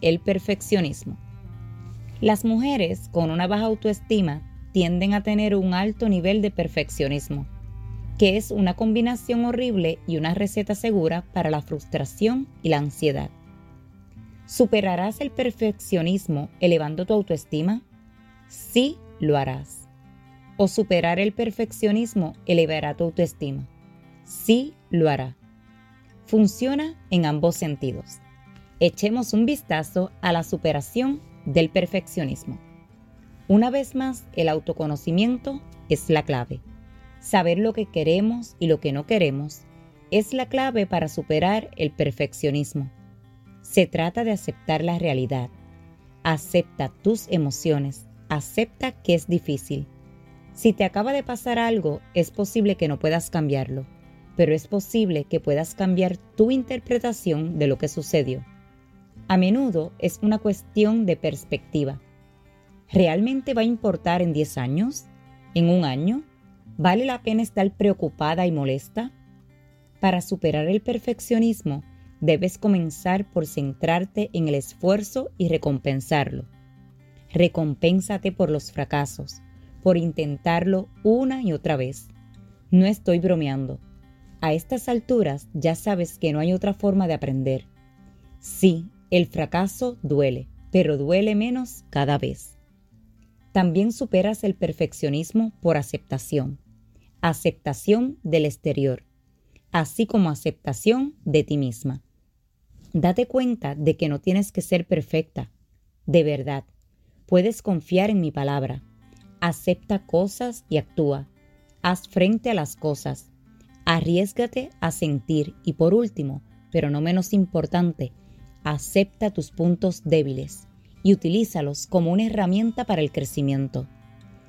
el perfeccionismo. Las mujeres con una baja autoestima tienden a tener un alto nivel de perfeccionismo, que es una combinación horrible y una receta segura para la frustración y la ansiedad. ¿Superarás el perfeccionismo elevando tu autoestima? Sí, lo harás. ¿O superar el perfeccionismo elevará tu autoestima? Sí, lo hará. Funciona en ambos sentidos echemos un vistazo a la superación del perfeccionismo. Una vez más, el autoconocimiento es la clave. Saber lo que queremos y lo que no queremos es la clave para superar el perfeccionismo. Se trata de aceptar la realidad. Acepta tus emociones. Acepta que es difícil. Si te acaba de pasar algo, es posible que no puedas cambiarlo, pero es posible que puedas cambiar tu interpretación de lo que sucedió. A menudo es una cuestión de perspectiva. ¿Realmente va a importar en 10 años? ¿En un año? ¿Vale la pena estar preocupada y molesta? Para superar el perfeccionismo, debes comenzar por centrarte en el esfuerzo y recompensarlo. Recompénsate por los fracasos, por intentarlo una y otra vez. No estoy bromeando. A estas alturas ya sabes que no hay otra forma de aprender. Sí, el fracaso duele, pero duele menos cada vez. También superas el perfeccionismo por aceptación. Aceptación del exterior, así como aceptación de ti misma. Date cuenta de que no tienes que ser perfecta. De verdad, puedes confiar en mi palabra. Acepta cosas y actúa. Haz frente a las cosas. Arriesgate a sentir y por último, pero no menos importante, acepta tus puntos débiles y utilízalos como una herramienta para el crecimiento.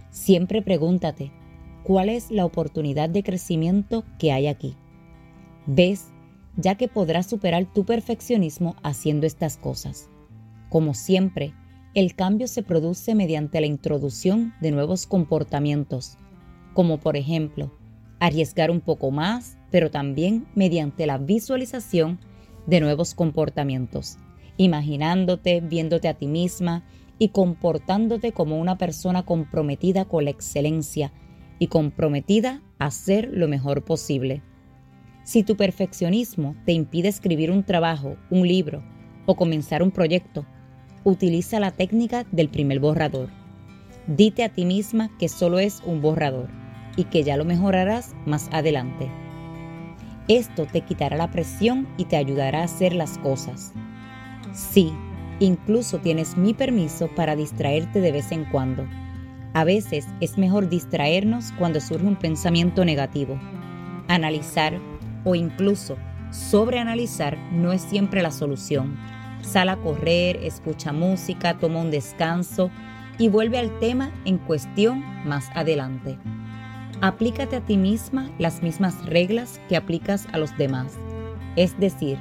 Siempre pregúntate, ¿cuál es la oportunidad de crecimiento que hay aquí? ¿Ves? Ya que podrás superar tu perfeccionismo haciendo estas cosas. Como siempre, el cambio se produce mediante la introducción de nuevos comportamientos, como por ejemplo, arriesgar un poco más, pero también mediante la visualización de nuevos comportamientos, imaginándote, viéndote a ti misma y comportándote como una persona comprometida con la excelencia y comprometida a ser lo mejor posible. Si tu perfeccionismo te impide escribir un trabajo, un libro o comenzar un proyecto, utiliza la técnica del primer borrador. Dite a ti misma que solo es un borrador y que ya lo mejorarás más adelante. Esto te quitará la presión y te ayudará a hacer las cosas. Sí, incluso tienes mi permiso para distraerte de vez en cuando. A veces es mejor distraernos cuando surge un pensamiento negativo. Analizar o incluso sobreanalizar no es siempre la solución. Sal a correr, escucha música, toma un descanso y vuelve al tema en cuestión más adelante. Aplícate a ti misma las mismas reglas que aplicas a los demás. Es decir,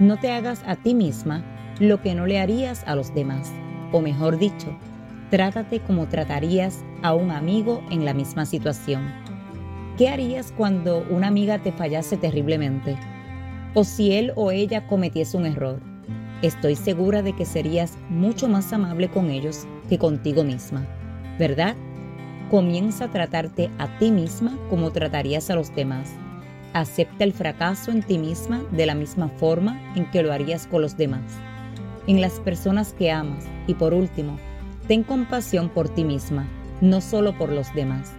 no te hagas a ti misma lo que no le harías a los demás. O mejor dicho, trátate como tratarías a un amigo en la misma situación. ¿Qué harías cuando una amiga te fallase terriblemente? O si él o ella cometiese un error. Estoy segura de que serías mucho más amable con ellos que contigo misma, ¿verdad? Comienza a tratarte a ti misma como tratarías a los demás. Acepta el fracaso en ti misma de la misma forma en que lo harías con los demás, en las personas que amas y por último, ten compasión por ti misma, no solo por los demás.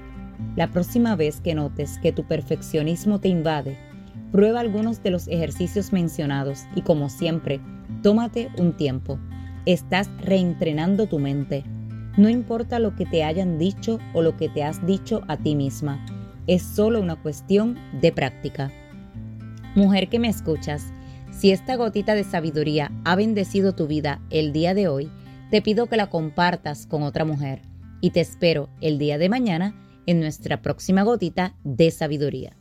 La próxima vez que notes que tu perfeccionismo te invade, prueba algunos de los ejercicios mencionados y como siempre, tómate un tiempo. Estás reentrenando tu mente no importa lo que te hayan dicho o lo que te has dicho a ti misma, es solo una cuestión de práctica. Mujer que me escuchas, si esta gotita de sabiduría ha bendecido tu vida el día de hoy, te pido que la compartas con otra mujer y te espero el día de mañana en nuestra próxima gotita de sabiduría.